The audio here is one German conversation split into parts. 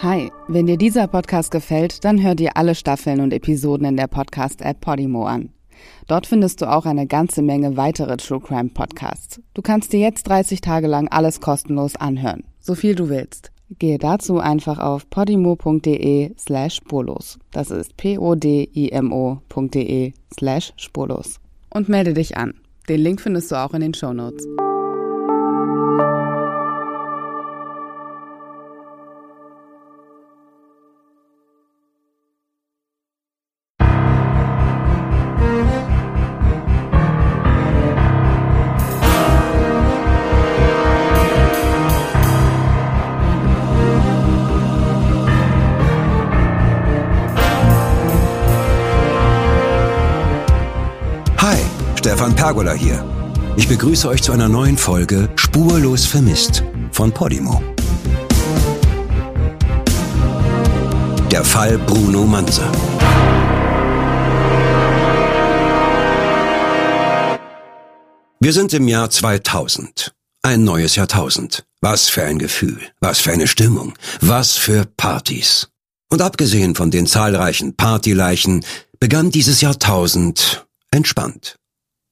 Hi, wenn dir dieser Podcast gefällt, dann hör dir alle Staffeln und Episoden in der Podcast-App Podimo an. Dort findest du auch eine ganze Menge weitere True Crime Podcasts. Du kannst dir jetzt 30 Tage lang alles kostenlos anhören, so viel du willst. Gehe dazu einfach auf podimo.de slash spurlos. Das ist p-o-d-i-m-o.de slash spurlos. Und melde dich an. Den Link findest du auch in den Show Notes. Stefan Pergola hier. Ich begrüße euch zu einer neuen Folge Spurlos vermisst von Podimo. Der Fall Bruno Manser. Wir sind im Jahr 2000. Ein neues Jahrtausend. Was für ein Gefühl, was für eine Stimmung, was für Partys. Und abgesehen von den zahlreichen Partyleichen begann dieses Jahrtausend entspannt.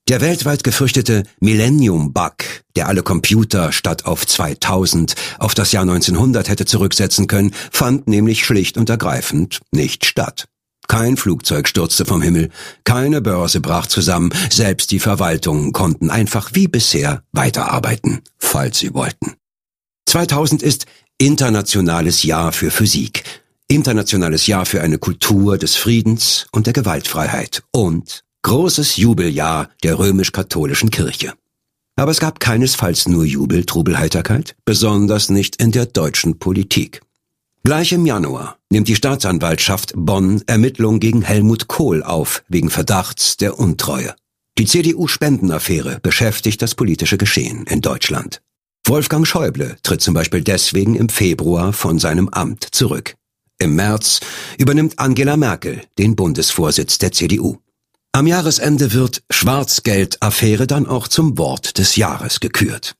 Der weltweit gefürchtete Millennium-Bug, der alle Computer statt auf 2000 auf das Jahr 1900 hätte zurücksetzen können, fand nämlich schlicht und ergreifend nicht statt. Kein Flugzeug stürzte vom Himmel, keine Börse brach zusammen, selbst die Verwaltungen konnten einfach wie bisher weiterarbeiten, falls sie wollten. 2000 ist internationales Jahr für Physik, internationales Jahr für eine Kultur des Friedens und der Gewaltfreiheit und Großes Jubeljahr der römisch-katholischen Kirche. Aber es gab keinesfalls nur Jubel, Trubel, Heiterkeit, besonders nicht in der deutschen Politik. Gleich im Januar nimmt die Staatsanwaltschaft Bonn Ermittlungen gegen Helmut Kohl auf, wegen Verdachts der Untreue. Die CDU-Spendenaffäre beschäftigt das politische Geschehen in Deutschland. Wolfgang Schäuble tritt zum Beispiel deswegen im Februar von seinem Amt zurück. Im März übernimmt Angela Merkel den Bundesvorsitz der CDU. Am Jahresende wird Schwarzgeld-Affäre dann auch zum Wort des Jahres gekürt.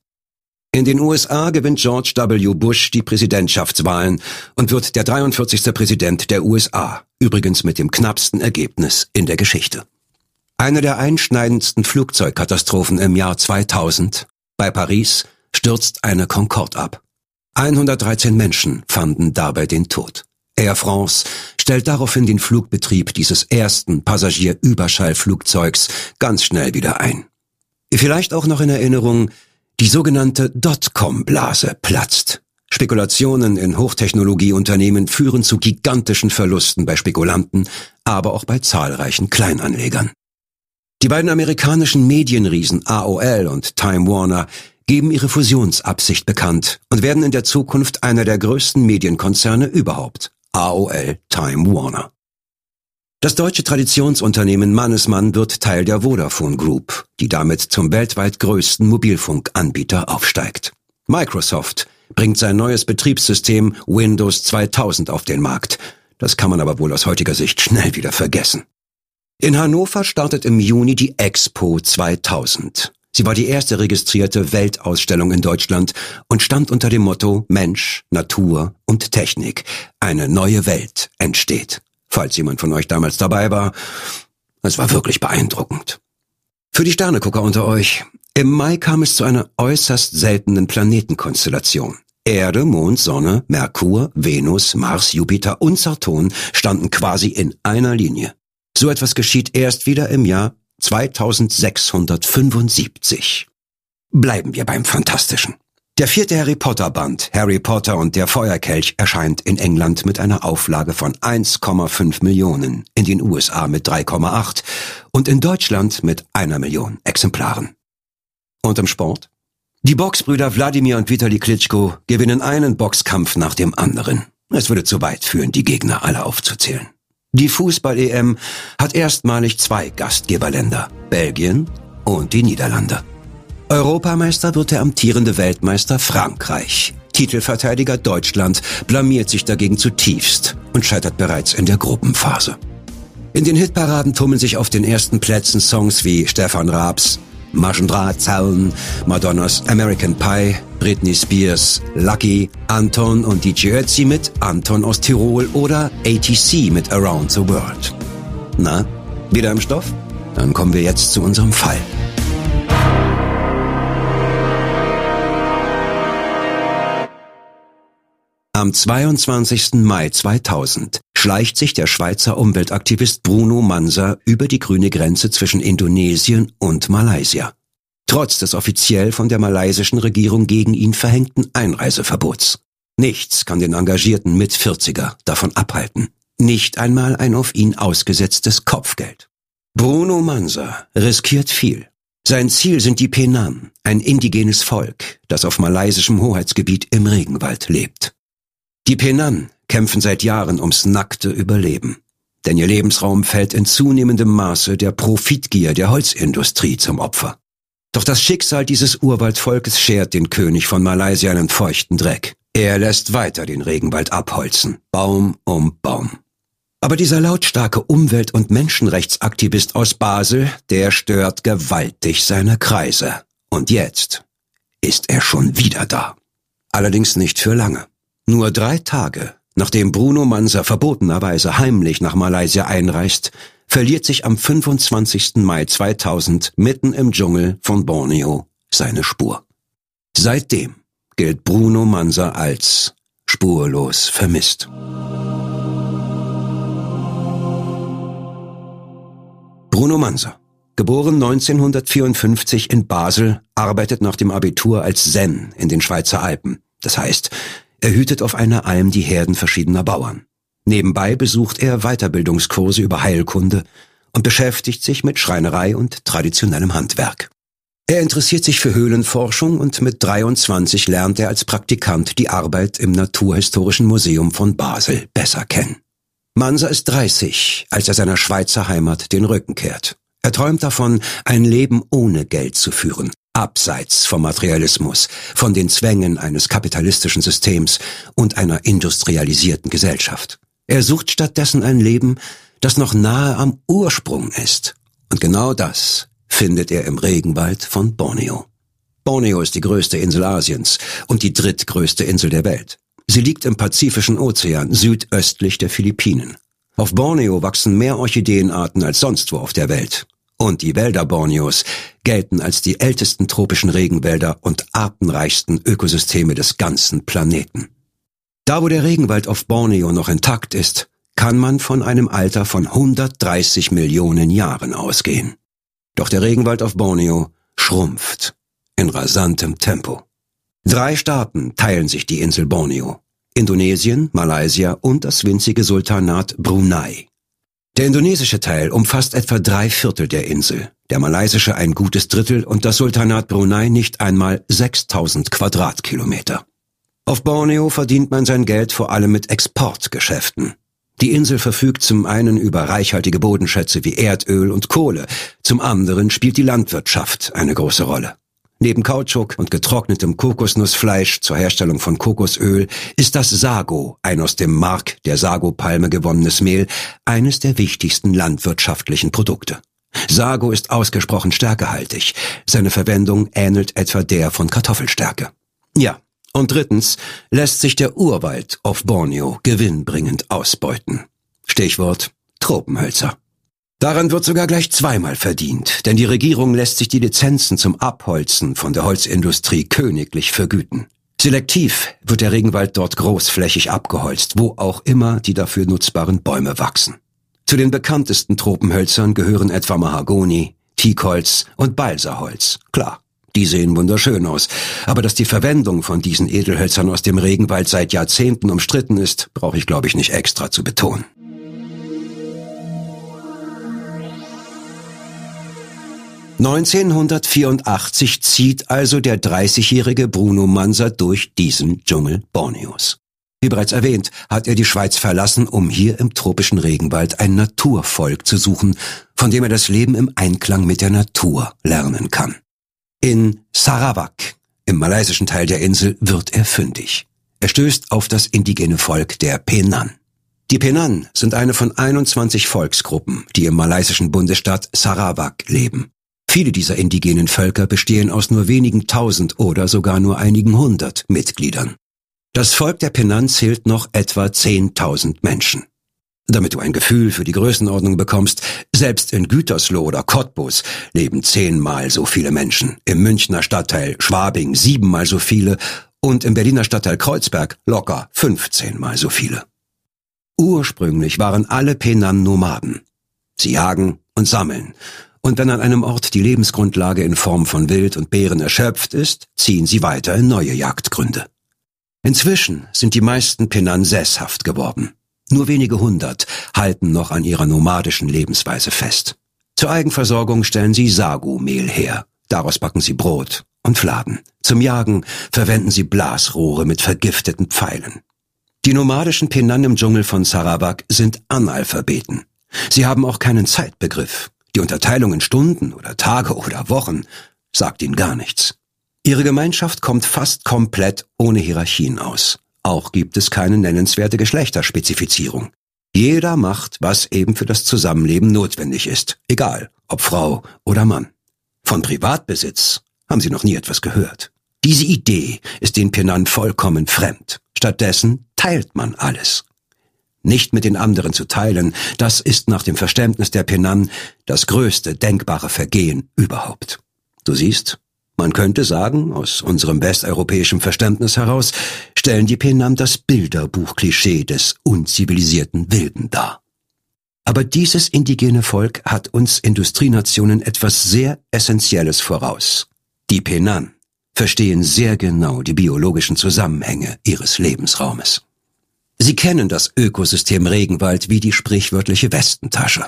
In den USA gewinnt George W. Bush die Präsidentschaftswahlen und wird der 43. Präsident der USA, übrigens mit dem knappsten Ergebnis in der Geschichte. Eine der einschneidendsten Flugzeugkatastrophen im Jahr 2000 bei Paris stürzt eine Concorde ab. 113 Menschen fanden dabei den Tod. Air France stellt daraufhin den Flugbetrieb dieses ersten Passagierüberschallflugzeugs ganz schnell wieder ein. Vielleicht auch noch in Erinnerung, die sogenannte Dotcom-Blase platzt. Spekulationen in Hochtechnologieunternehmen führen zu gigantischen Verlusten bei Spekulanten, aber auch bei zahlreichen Kleinanlegern. Die beiden amerikanischen Medienriesen AOL und Time Warner geben ihre Fusionsabsicht bekannt und werden in der Zukunft einer der größten Medienkonzerne überhaupt. AOL Time Warner. Das deutsche Traditionsunternehmen Mannesmann wird Teil der Vodafone Group, die damit zum weltweit größten Mobilfunkanbieter aufsteigt. Microsoft bringt sein neues Betriebssystem Windows 2000 auf den Markt. Das kann man aber wohl aus heutiger Sicht schnell wieder vergessen. In Hannover startet im Juni die Expo 2000. Sie war die erste registrierte Weltausstellung in Deutschland und stand unter dem Motto Mensch, Natur und Technik. Eine neue Welt entsteht. Falls jemand von euch damals dabei war, es war wirklich beeindruckend. Für die Sternegucker unter euch. Im Mai kam es zu einer äußerst seltenen Planetenkonstellation. Erde, Mond, Sonne, Merkur, Venus, Mars, Jupiter und Saturn standen quasi in einer Linie. So etwas geschieht erst wieder im Jahr 2675. Bleiben wir beim Fantastischen. Der vierte Harry Potter Band, Harry Potter und der Feuerkelch, erscheint in England mit einer Auflage von 1,5 Millionen, in den USA mit 3,8 und in Deutschland mit einer Million Exemplaren. Und im Sport? Die Boxbrüder Wladimir und Vitali Klitschko gewinnen einen Boxkampf nach dem anderen. Es würde zu weit führen, die Gegner alle aufzuzählen. Die Fußball-EM hat erstmalig zwei Gastgeberländer, Belgien und die Niederlande. Europameister wird der amtierende Weltmeister Frankreich. Titelverteidiger Deutschland blamiert sich dagegen zutiefst und scheitert bereits in der Gruppenphase. In den Hitparaden tummeln sich auf den ersten Plätzen Songs wie Stefan Raabs Maschendrahtzaun, Madonnas American Pie, Britney Spears Lucky, Anton und DJ Ötzi mit Anton aus Tirol oder ATC mit Around the World. Na, wieder im Stoff? Dann kommen wir jetzt zu unserem Fall. Am 22. Mai 2000 schleicht sich der Schweizer Umweltaktivist Bruno Manser über die grüne Grenze zwischen Indonesien und Malaysia. Trotz des offiziell von der malaysischen Regierung gegen ihn verhängten Einreiseverbots. Nichts kann den engagierten Mit-40er davon abhalten. Nicht einmal ein auf ihn ausgesetztes Kopfgeld. Bruno Manser riskiert viel. Sein Ziel sind die Penan, ein indigenes Volk, das auf malaysischem Hoheitsgebiet im Regenwald lebt. Die Penan kämpfen seit Jahren ums nackte Überleben. Denn ihr Lebensraum fällt in zunehmendem Maße der Profitgier der Holzindustrie zum Opfer. Doch das Schicksal dieses Urwaldvolkes schert den König von Malaysia einen feuchten Dreck. Er lässt weiter den Regenwald abholzen, Baum um Baum. Aber dieser lautstarke Umwelt- und Menschenrechtsaktivist aus Basel, der stört gewaltig seine Kreise. Und jetzt ist er schon wieder da. Allerdings nicht für lange. Nur drei Tage, nachdem Bruno Manser verbotenerweise heimlich nach Malaysia einreist, verliert sich am 25. Mai 2000 mitten im Dschungel von Borneo seine Spur. Seitdem gilt Bruno Manser als spurlos vermisst. Bruno Manser, geboren 1954 in Basel, arbeitet nach dem Abitur als Zen in den Schweizer Alpen. Das heißt, er hütet auf einer Alm die Herden verschiedener Bauern. Nebenbei besucht er Weiterbildungskurse über Heilkunde und beschäftigt sich mit Schreinerei und traditionellem Handwerk. Er interessiert sich für Höhlenforschung und mit 23 lernt er als Praktikant die Arbeit im Naturhistorischen Museum von Basel besser kennen. Manser ist 30, als er seiner Schweizer Heimat den Rücken kehrt. Er träumt davon, ein Leben ohne Geld zu führen, abseits vom Materialismus, von den Zwängen eines kapitalistischen Systems und einer industrialisierten Gesellschaft. Er sucht stattdessen ein Leben, das noch nahe am Ursprung ist. Und genau das findet er im Regenwald von Borneo. Borneo ist die größte Insel Asiens und die drittgrößte Insel der Welt. Sie liegt im Pazifischen Ozean, südöstlich der Philippinen. Auf Borneo wachsen mehr Orchideenarten als sonst wo auf der Welt. Und die Wälder Borneos gelten als die ältesten tropischen Regenwälder und artenreichsten Ökosysteme des ganzen Planeten. Da wo der Regenwald auf Borneo noch intakt ist, kann man von einem Alter von 130 Millionen Jahren ausgehen. Doch der Regenwald auf Borneo schrumpft in rasantem Tempo. Drei Staaten teilen sich die Insel Borneo. Indonesien, Malaysia und das winzige Sultanat Brunei. Der indonesische Teil umfasst etwa drei Viertel der Insel, der malaysische ein gutes Drittel und das Sultanat Brunei nicht einmal 6000 Quadratkilometer. Auf Borneo verdient man sein Geld vor allem mit Exportgeschäften. Die Insel verfügt zum einen über reichhaltige Bodenschätze wie Erdöl und Kohle, zum anderen spielt die Landwirtschaft eine große Rolle. Neben Kautschuk und getrocknetem Kokosnussfleisch zur Herstellung von Kokosöl ist das Sago, ein aus dem Mark der Sago-Palme gewonnenes Mehl, eines der wichtigsten landwirtschaftlichen Produkte. Sago ist ausgesprochen stärkehaltig. Seine Verwendung ähnelt etwa der von Kartoffelstärke. Ja, und drittens lässt sich der Urwald auf Borneo gewinnbringend ausbeuten. Stichwort Tropenhölzer. Daran wird sogar gleich zweimal verdient, denn die Regierung lässt sich die Lizenzen zum Abholzen von der Holzindustrie königlich vergüten. Selektiv wird der Regenwald dort großflächig abgeholzt, wo auch immer die dafür nutzbaren Bäume wachsen. Zu den bekanntesten Tropenhölzern gehören etwa Mahagoni, Teakholz und Balsaholz. Klar, die sehen wunderschön aus. Aber dass die Verwendung von diesen Edelhölzern aus dem Regenwald seit Jahrzehnten umstritten ist, brauche ich glaube ich nicht extra zu betonen. 1984 zieht also der 30-jährige Bruno Manser durch diesen Dschungel Borneos. Wie bereits erwähnt, hat er die Schweiz verlassen, um hier im tropischen Regenwald ein Naturvolk zu suchen, von dem er das Leben im Einklang mit der Natur lernen kann. In Sarawak, im malaysischen Teil der Insel, wird er fündig. Er stößt auf das indigene Volk der Penan. Die Penan sind eine von 21 Volksgruppen, die im malaysischen Bundesstaat Sarawak leben. Viele dieser indigenen Völker bestehen aus nur wenigen tausend oder sogar nur einigen hundert Mitgliedern. Das Volk der Penan zählt noch etwa zehntausend Menschen. Damit du ein Gefühl für die Größenordnung bekommst, selbst in Gütersloh oder Cottbus leben zehnmal so viele Menschen, im Münchner Stadtteil Schwabing siebenmal so viele und im Berliner Stadtteil Kreuzberg locker fünfzehnmal so viele. Ursprünglich waren alle Penan Nomaden. Sie jagen und sammeln, und wenn an einem Ort die Lebensgrundlage in Form von Wild und Bären erschöpft ist, ziehen sie weiter in neue Jagdgründe. Inzwischen sind die meisten Penan sesshaft geworden. Nur wenige hundert halten noch an ihrer nomadischen Lebensweise fest. Zur Eigenversorgung stellen sie Sagu-Mehl her. Daraus backen sie Brot und Fladen. Zum Jagen verwenden sie Blasrohre mit vergifteten Pfeilen. Die nomadischen Penan im Dschungel von Sarawak sind Analphabeten. Sie haben auch keinen Zeitbegriff. Die Unterteilung in Stunden oder Tage oder Wochen sagt ihnen gar nichts. Ihre Gemeinschaft kommt fast komplett ohne Hierarchien aus. Auch gibt es keine nennenswerte Geschlechterspezifizierung. Jeder macht, was eben für das Zusammenleben notwendig ist, egal ob Frau oder Mann. Von Privatbesitz haben sie noch nie etwas gehört. Diese Idee ist den Penan vollkommen fremd. Stattdessen teilt man alles. Nicht mit den anderen zu teilen, das ist nach dem Verständnis der Penan das größte denkbare Vergehen überhaupt. Du siehst, man könnte sagen, aus unserem westeuropäischen Verständnis heraus, stellen die Penan das Bilderbuch-Klischee des unzivilisierten Wilden dar. Aber dieses indigene Volk hat uns Industrienationen etwas sehr Essentielles voraus. Die Penan verstehen sehr genau die biologischen Zusammenhänge ihres Lebensraumes. Sie kennen das Ökosystem Regenwald wie die sprichwörtliche Westentasche.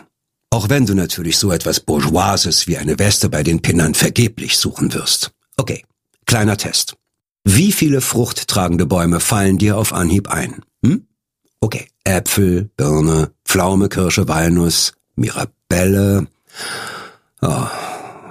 Auch wenn du natürlich so etwas Bourgeoises wie eine Weste bei den Pinnern vergeblich suchen wirst. Okay, kleiner Test. Wie viele fruchttragende Bäume fallen dir auf Anhieb ein? Hm? Okay, Äpfel, Birne, Pflaume, Kirsche, Walnuss, Mirabelle. Oh,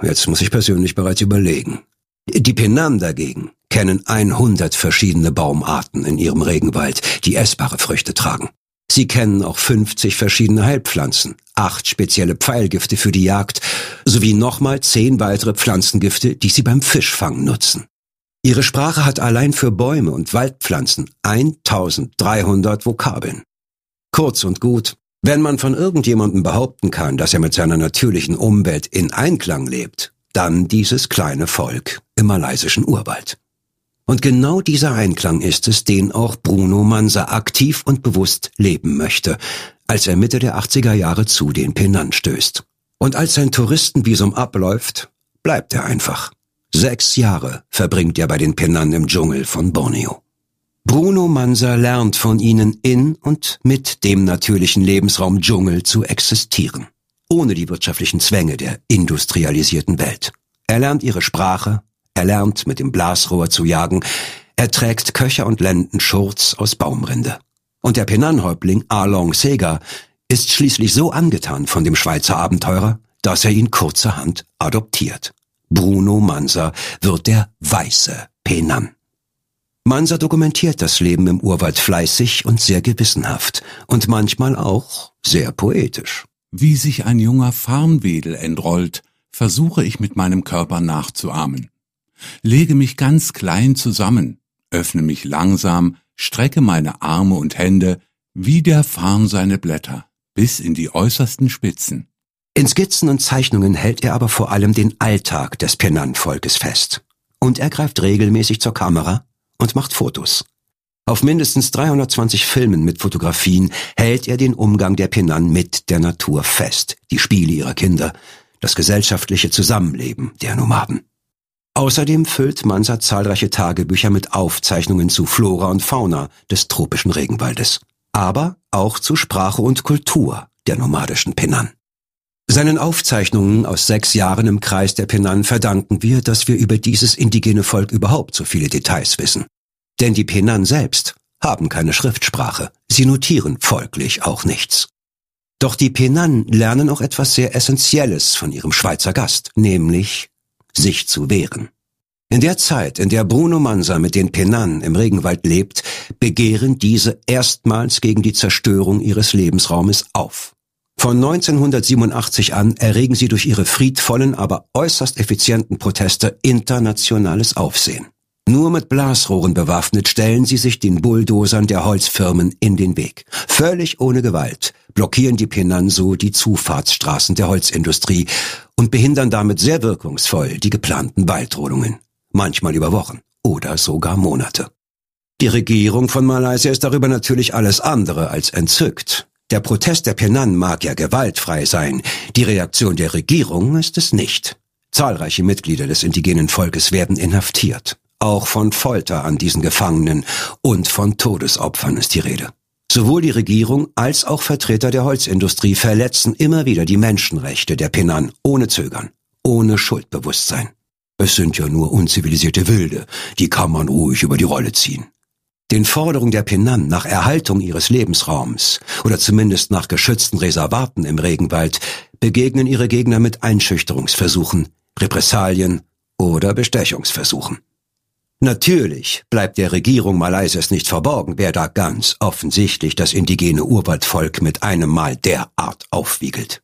jetzt muss ich persönlich bereits überlegen. Die Penan dagegen kennen 100 verschiedene Baumarten in ihrem Regenwald, die essbare Früchte tragen. Sie kennen auch 50 verschiedene Heilpflanzen, acht spezielle Pfeilgifte für die Jagd sowie nochmal zehn weitere Pflanzengifte, die sie beim Fischfang nutzen. Ihre Sprache hat allein für Bäume und Waldpflanzen 1300 Vokabeln. Kurz und gut, wenn man von irgendjemandem behaupten kann, dass er mit seiner natürlichen Umwelt in Einklang lebt, dann dieses kleine Volk im malaysischen Urwald. Und genau dieser Einklang ist es, den auch Bruno Mansa aktiv und bewusst leben möchte, als er Mitte der 80er Jahre zu den Penan stößt. Und als sein Touristenvisum abläuft, bleibt er einfach. Sechs Jahre verbringt er bei den Penan im Dschungel von Borneo. Bruno Mansa lernt von ihnen in und mit dem natürlichen Lebensraum Dschungel zu existieren, ohne die wirtschaftlichen Zwänge der industrialisierten Welt. Er lernt ihre Sprache, er lernt mit dem Blasrohr zu jagen. Er trägt Köcher und Lenden Schurz aus Baumrinde. Und der Penanhäuptling Arlong Sega ist schließlich so angetan von dem Schweizer Abenteurer, dass er ihn kurzerhand adoptiert. Bruno Mansa wird der weiße Penan. Mansa dokumentiert das Leben im Urwald fleißig und sehr gewissenhaft und manchmal auch sehr poetisch. Wie sich ein junger Farnwedel entrollt, versuche ich mit meinem Körper nachzuahmen lege mich ganz klein zusammen, öffne mich langsam, strecke meine Arme und Hände, wie der Farn seine Blätter, bis in die äußersten Spitzen. In Skizzen und Zeichnungen hält er aber vor allem den Alltag des Pennant-Volkes fest. Und er greift regelmäßig zur Kamera und macht Fotos. Auf mindestens 320 Filmen mit Fotografien hält er den Umgang der Penan mit der Natur fest, die Spiele ihrer Kinder, das gesellschaftliche Zusammenleben der Nomaden. Außerdem füllt Mansa zahlreiche Tagebücher mit Aufzeichnungen zu Flora und Fauna des tropischen Regenwaldes, aber auch zu Sprache und Kultur der nomadischen Penan. Seinen Aufzeichnungen aus sechs Jahren im Kreis der Penan verdanken wir, dass wir über dieses indigene Volk überhaupt so viele Details wissen. Denn die Penan selbst haben keine Schriftsprache, sie notieren folglich auch nichts. Doch die Penan lernen auch etwas sehr Essentielles von ihrem Schweizer Gast, nämlich sich zu wehren. In der Zeit, in der Bruno Mansa mit den Penan im Regenwald lebt, begehren diese erstmals gegen die Zerstörung ihres Lebensraumes auf. Von 1987 an erregen sie durch ihre friedvollen, aber äußerst effizienten Proteste internationales Aufsehen. Nur mit Blasrohren bewaffnet stellen sie sich den Bulldozern der Holzfirmen in den Weg. Völlig ohne Gewalt blockieren die Penanso die Zufahrtsstraßen der Holzindustrie und behindern damit sehr wirkungsvoll die geplanten Waldrodungen. Manchmal über Wochen oder sogar Monate. Die Regierung von Malaysia ist darüber natürlich alles andere als entzückt. Der Protest der Penan mag ja gewaltfrei sein, die Reaktion der Regierung ist es nicht. Zahlreiche Mitglieder des indigenen Volkes werden inhaftiert. Auch von Folter an diesen Gefangenen und von Todesopfern ist die Rede. Sowohl die Regierung als auch Vertreter der Holzindustrie verletzen immer wieder die Menschenrechte der Penan ohne Zögern, ohne Schuldbewusstsein. Es sind ja nur unzivilisierte Wilde, die kann man ruhig über die Rolle ziehen. Den Forderungen der Penan nach Erhaltung ihres Lebensraums oder zumindest nach geschützten Reservaten im Regenwald begegnen ihre Gegner mit Einschüchterungsversuchen, Repressalien oder Bestechungsversuchen. Natürlich bleibt der Regierung Malaysias nicht verborgen, wer da ganz offensichtlich das indigene Urwaldvolk mit einem Mal derart aufwiegelt.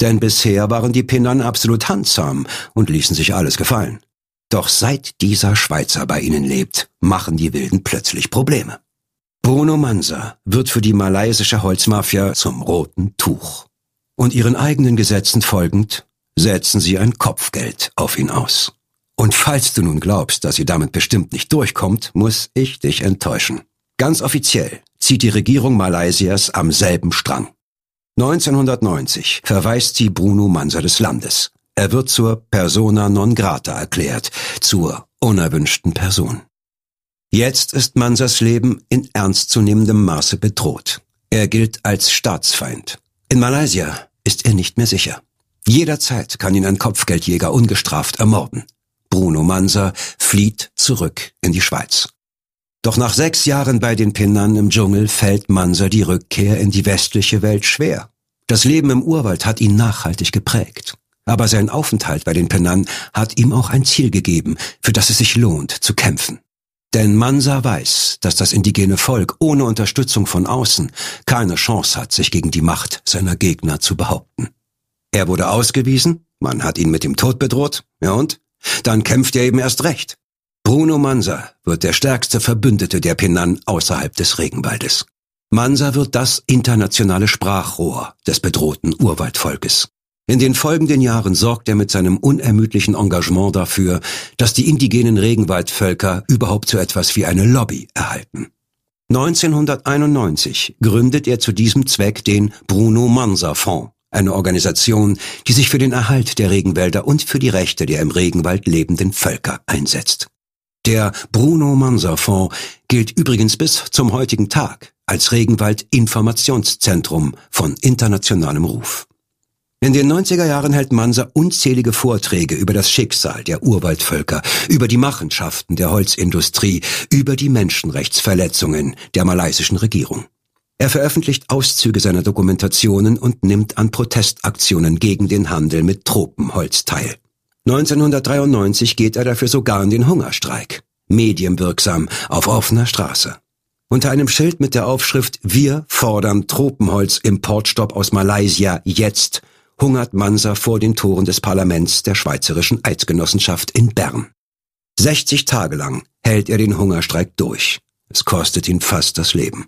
Denn bisher waren die Penan absolut handsam und ließen sich alles gefallen. Doch seit dieser Schweizer bei ihnen lebt, machen die Wilden plötzlich Probleme. Bruno Mansa wird für die malaysische Holzmafia zum roten Tuch. Und ihren eigenen Gesetzen folgend setzen sie ein Kopfgeld auf ihn aus. Und falls du nun glaubst, dass sie damit bestimmt nicht durchkommt, muss ich dich enttäuschen. Ganz offiziell zieht die Regierung Malaysias am selben Strang. 1990 verweist sie Bruno Mansa des Landes. Er wird zur persona non grata erklärt, zur unerwünschten Person. Jetzt ist Mansas Leben in ernstzunehmendem Maße bedroht. Er gilt als Staatsfeind. In Malaysia ist er nicht mehr sicher. Jederzeit kann ihn ein Kopfgeldjäger ungestraft ermorden. Bruno Mansa flieht zurück in die Schweiz. Doch nach sechs Jahren bei den Pinnern im Dschungel fällt Mansa die Rückkehr in die westliche Welt schwer. Das Leben im Urwald hat ihn nachhaltig geprägt. Aber sein Aufenthalt bei den Penan hat ihm auch ein Ziel gegeben, für das es sich lohnt zu kämpfen. Denn Mansa weiß, dass das indigene Volk ohne Unterstützung von außen keine Chance hat, sich gegen die Macht seiner Gegner zu behaupten. Er wurde ausgewiesen, man hat ihn mit dem Tod bedroht, ja und? Dann kämpft er eben erst recht. Bruno Mansa wird der stärkste Verbündete der Penan außerhalb des Regenwaldes. Mansa wird das internationale Sprachrohr des bedrohten Urwaldvolkes. In den folgenden Jahren sorgt er mit seinem unermüdlichen Engagement dafür, dass die indigenen Regenwaldvölker überhaupt so etwas wie eine Lobby erhalten. 1991 gründet er zu diesem Zweck den Bruno Mansa Fonds, eine Organisation, die sich für den Erhalt der Regenwälder und für die Rechte der im Regenwald lebenden Völker einsetzt. Der Bruno Mansa Fonds gilt übrigens bis zum heutigen Tag als Regenwald-Informationszentrum von internationalem Ruf. In den 90er Jahren hält Mansa unzählige Vorträge über das Schicksal der Urwaldvölker, über die Machenschaften der Holzindustrie, über die Menschenrechtsverletzungen der malaysischen Regierung. Er veröffentlicht Auszüge seiner Dokumentationen und nimmt an Protestaktionen gegen den Handel mit Tropenholz teil. 1993 geht er dafür sogar in den Hungerstreik, medienwirksam auf offener Straße. Unter einem Schild mit der Aufschrift Wir fordern Tropenholz-Importstopp aus Malaysia jetzt hungert Mansa vor den Toren des Parlaments der Schweizerischen Eidgenossenschaft in Bern. 60 Tage lang hält er den Hungerstreik durch. Es kostet ihn fast das Leben.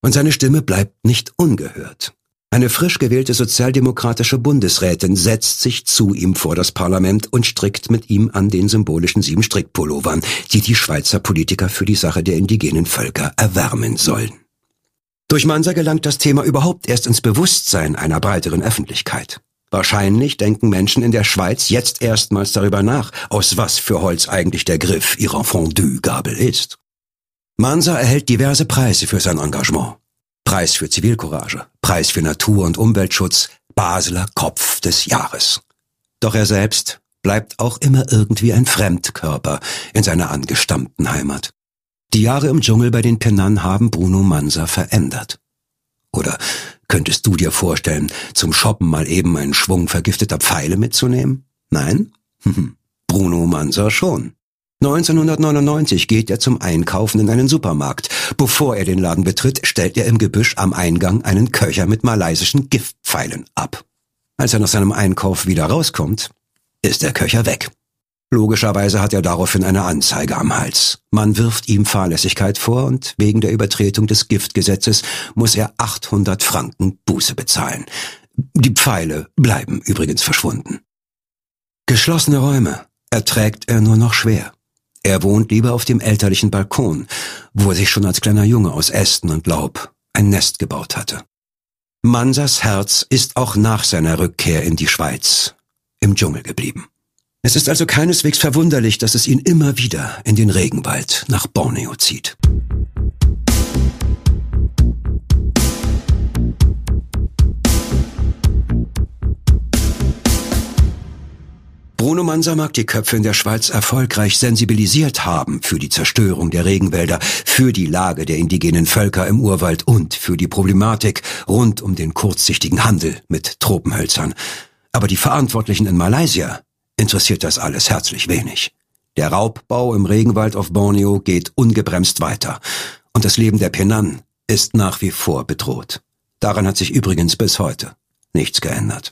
Und seine Stimme bleibt nicht ungehört. Eine frisch gewählte sozialdemokratische Bundesrätin setzt sich zu ihm vor das Parlament und strickt mit ihm an den symbolischen sieben Strickpullovern, die die Schweizer Politiker für die Sache der indigenen Völker erwärmen sollen. Durch Mansa gelangt das Thema überhaupt erst ins Bewusstsein einer breiteren Öffentlichkeit. Wahrscheinlich denken Menschen in der Schweiz jetzt erstmals darüber nach, aus was für Holz eigentlich der Griff ihrer Fondue-Gabel ist. Mansa erhält diverse Preise für sein Engagement. Preis für Zivilcourage, Preis für Natur- und Umweltschutz, Basler Kopf des Jahres. Doch er selbst bleibt auch immer irgendwie ein Fremdkörper in seiner angestammten Heimat. Die Jahre im Dschungel bei den Penan haben Bruno Mansa verändert. Oder könntest du dir vorstellen, zum Shoppen mal eben einen Schwung vergifteter Pfeile mitzunehmen? Nein? Bruno Mansa schon. 1999 geht er zum Einkaufen in einen Supermarkt. Bevor er den Laden betritt, stellt er im Gebüsch am Eingang einen Köcher mit malaysischen Giftpfeilen Pfeilen ab. Als er nach seinem Einkauf wieder rauskommt, ist der Köcher weg. Logischerweise hat er daraufhin eine Anzeige am Hals. Man wirft ihm Fahrlässigkeit vor und wegen der Übertretung des Giftgesetzes muss er 800 Franken Buße bezahlen. Die Pfeile bleiben übrigens verschwunden. Geschlossene Räume erträgt er nur noch schwer. Er wohnt lieber auf dem elterlichen Balkon, wo er sich schon als kleiner Junge aus Ästen und Laub ein Nest gebaut hatte. Mansas Herz ist auch nach seiner Rückkehr in die Schweiz im Dschungel geblieben. Es ist also keineswegs verwunderlich, dass es ihn immer wieder in den Regenwald nach Borneo zieht. Bruno Mansa mag die Köpfe in der Schweiz erfolgreich sensibilisiert haben für die Zerstörung der Regenwälder, für die Lage der indigenen Völker im Urwald und für die Problematik rund um den kurzsichtigen Handel mit Tropenhölzern. Aber die Verantwortlichen in Malaysia interessiert das alles herzlich wenig. Der Raubbau im Regenwald auf Borneo geht ungebremst weiter und das Leben der Penan ist nach wie vor bedroht. Daran hat sich übrigens bis heute nichts geändert.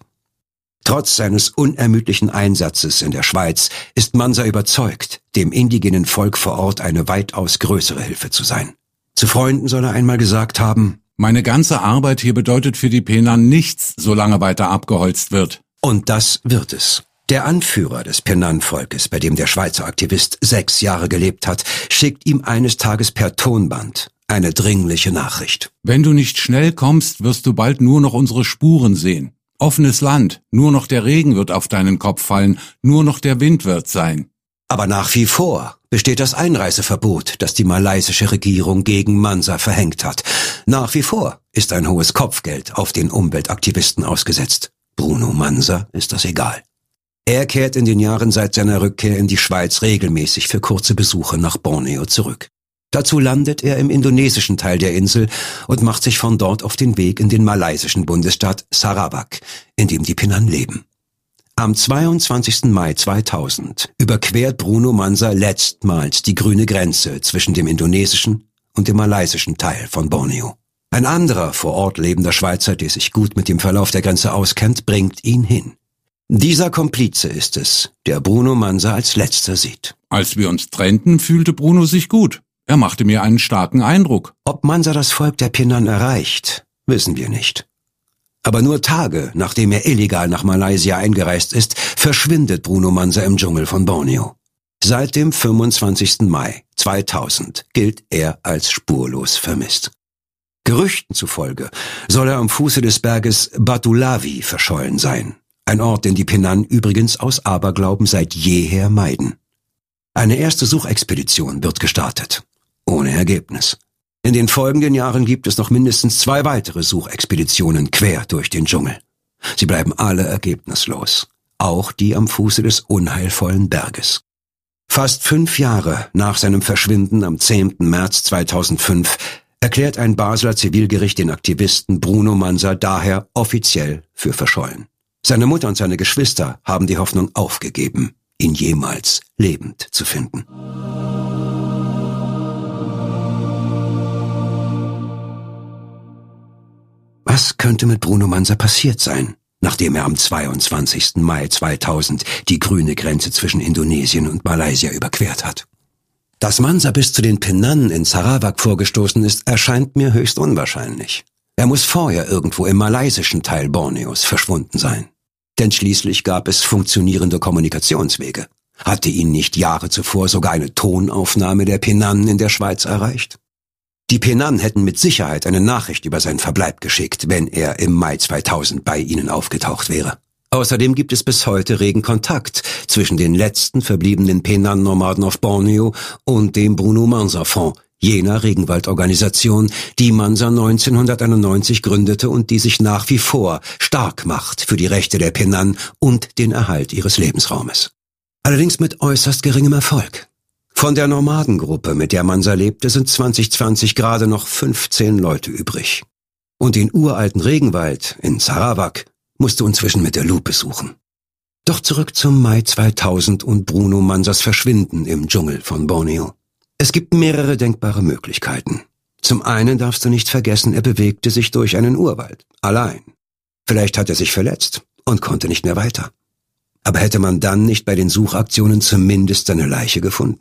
Trotz seines unermüdlichen Einsatzes in der Schweiz ist Mansa überzeugt, dem indigenen Volk vor Ort eine weitaus größere Hilfe zu sein. Zu Freunden soll er einmal gesagt haben, meine ganze Arbeit hier bedeutet für die Penan nichts, solange weiter abgeholzt wird. Und das wird es. Der Anführer des Penan-Volkes, bei dem der Schweizer Aktivist sechs Jahre gelebt hat, schickt ihm eines Tages per Tonband eine dringliche Nachricht. Wenn du nicht schnell kommst, wirst du bald nur noch unsere Spuren sehen. Offenes Land, nur noch der Regen wird auf deinen Kopf fallen, nur noch der Wind wird sein. Aber nach wie vor besteht das Einreiseverbot, das die malaysische Regierung gegen Mansa verhängt hat. Nach wie vor ist ein hohes Kopfgeld auf den Umweltaktivisten ausgesetzt. Bruno Mansa ist das egal. Er kehrt in den Jahren seit seiner Rückkehr in die Schweiz regelmäßig für kurze Besuche nach Borneo zurück. Dazu landet er im indonesischen Teil der Insel und macht sich von dort auf den Weg in den malaysischen Bundesstaat Sarawak, in dem die Pinan leben. Am 22. Mai 2000 überquert Bruno Mansa letztmals die grüne Grenze zwischen dem indonesischen und dem malaysischen Teil von Borneo. Ein anderer vor Ort lebender Schweizer, der sich gut mit dem Verlauf der Grenze auskennt, bringt ihn hin. Dieser Komplize ist es, der Bruno Mansa als letzter sieht. Als wir uns trennten, fühlte Bruno sich gut. Er machte mir einen starken Eindruck. Ob Mansa das Volk der Pinan erreicht, wissen wir nicht. Aber nur Tage, nachdem er illegal nach Malaysia eingereist ist, verschwindet Bruno Mansa im Dschungel von Borneo. Seit dem 25. Mai 2000 gilt er als spurlos vermisst. Gerüchten zufolge soll er am Fuße des Berges Batulavi verschollen sein. Ein Ort, den die Penan übrigens aus Aberglauben seit jeher meiden. Eine erste Suchexpedition wird gestartet ohne Ergebnis. In den folgenden Jahren gibt es noch mindestens zwei weitere Suchexpeditionen quer durch den Dschungel. Sie bleiben alle ergebnislos, auch die am Fuße des unheilvollen Berges. Fast fünf Jahre nach seinem Verschwinden am 10. März 2005 erklärt ein Basler Zivilgericht den Aktivisten Bruno Mansa daher offiziell für verschollen. Seine Mutter und seine Geschwister haben die Hoffnung aufgegeben, ihn jemals lebend zu finden. Was könnte mit Bruno Mansa passiert sein, nachdem er am 22. Mai 2000 die grüne Grenze zwischen Indonesien und Malaysia überquert hat? Dass Mansa bis zu den Penan in Sarawak vorgestoßen ist, erscheint mir höchst unwahrscheinlich. Er muss vorher irgendwo im malaysischen Teil Borneos verschwunden sein. Denn schließlich gab es funktionierende Kommunikationswege. Hatte ihn nicht Jahre zuvor sogar eine Tonaufnahme der Penan in der Schweiz erreicht? Die Penan hätten mit Sicherheit eine Nachricht über seinen Verbleib geschickt, wenn er im Mai 2000 bei ihnen aufgetaucht wäre. Außerdem gibt es bis heute regen Kontakt zwischen den letzten verbliebenen Penan-Nomaden auf Borneo und dem Bruno Mansa Fonds, jener Regenwaldorganisation, die Mansa 1991 gründete und die sich nach wie vor stark macht für die Rechte der Penan und den Erhalt ihres Lebensraumes. Allerdings mit äußerst geringem Erfolg. Von der Nomadengruppe, mit der Mansa lebte, sind 2020 gerade noch 15 Leute übrig. Und den uralten Regenwald in Sarawak musste inzwischen mit der Lupe suchen. Doch zurück zum Mai 2000 und Bruno Mansas Verschwinden im Dschungel von Borneo. Es gibt mehrere denkbare Möglichkeiten. Zum einen darfst du nicht vergessen, er bewegte sich durch einen Urwald, allein. Vielleicht hat er sich verletzt und konnte nicht mehr weiter. Aber hätte man dann nicht bei den Suchaktionen zumindest seine Leiche gefunden?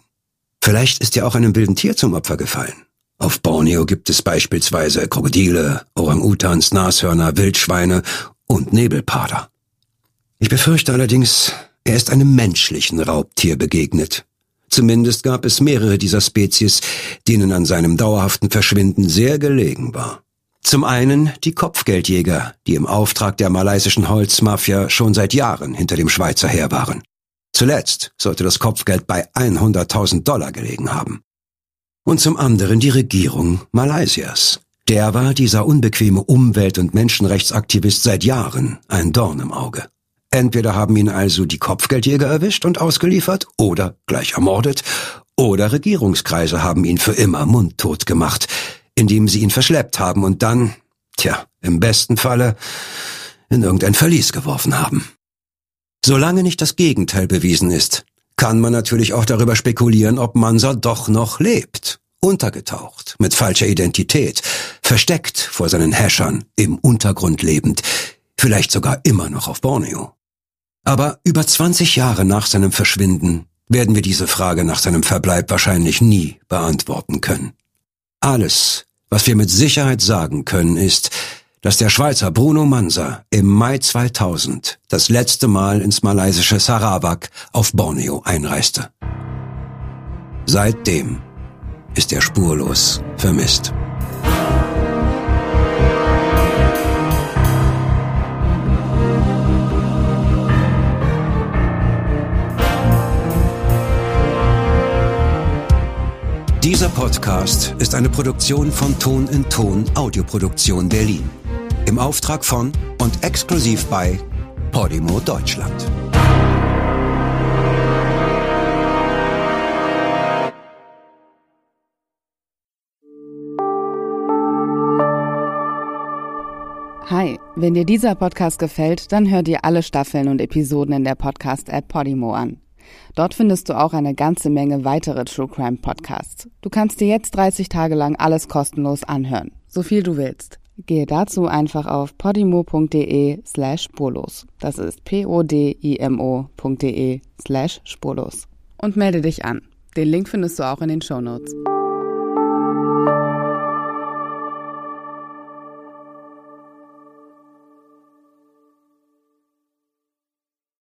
Vielleicht ist ja auch einem wilden Tier zum Opfer gefallen. Auf Borneo gibt es beispielsweise Krokodile, Orang-Utans, Nashörner, Wildschweine und Nebelpader. Ich befürchte allerdings, er ist einem menschlichen Raubtier begegnet. Zumindest gab es mehrere dieser Spezies, denen an seinem dauerhaften Verschwinden sehr gelegen war. Zum einen die Kopfgeldjäger, die im Auftrag der malaysischen Holzmafia schon seit Jahren hinter dem Schweizer her waren. Zuletzt sollte das Kopfgeld bei 100.000 Dollar gelegen haben und zum anderen die Regierung Malaysias. Der war dieser unbequeme Umwelt- und Menschenrechtsaktivist seit Jahren ein Dorn im Auge. Entweder haben ihn also die Kopfgeldjäger erwischt und ausgeliefert oder gleich ermordet, oder Regierungskreise haben ihn für immer mundtot gemacht, indem sie ihn verschleppt haben und dann, tja, im besten Falle in irgendein Verlies geworfen haben. Solange nicht das Gegenteil bewiesen ist, kann man natürlich auch darüber spekulieren, ob Mansa doch noch lebt. Untergetaucht, mit falscher Identität, versteckt vor seinen Häschern, im Untergrund lebend, vielleicht sogar immer noch auf Borneo. Aber über 20 Jahre nach seinem Verschwinden werden wir diese Frage nach seinem Verbleib wahrscheinlich nie beantworten können. Alles, was wir mit Sicherheit sagen können, ist, dass der Schweizer Bruno Mansa im Mai 2000 das letzte Mal ins malaysische Sarawak auf Borneo einreiste. Seitdem ist er spurlos vermisst. Dieser Podcast ist eine Produktion von Ton in Ton Audioproduktion Berlin im Auftrag von und exklusiv bei Podimo Deutschland. Hi, wenn dir dieser Podcast gefällt, dann hör dir alle Staffeln und Episoden in der Podcast-App Podimo an. Dort findest du auch eine ganze Menge weitere True Crime Podcasts. Du kannst dir jetzt 30 Tage lang alles kostenlos anhören, so viel du willst. Gehe dazu einfach auf podimo.de slash spurlos. Das ist p-o-d-i-m-o.de slash spurlos. Und melde dich an. Den Link findest du auch in den Show Notes.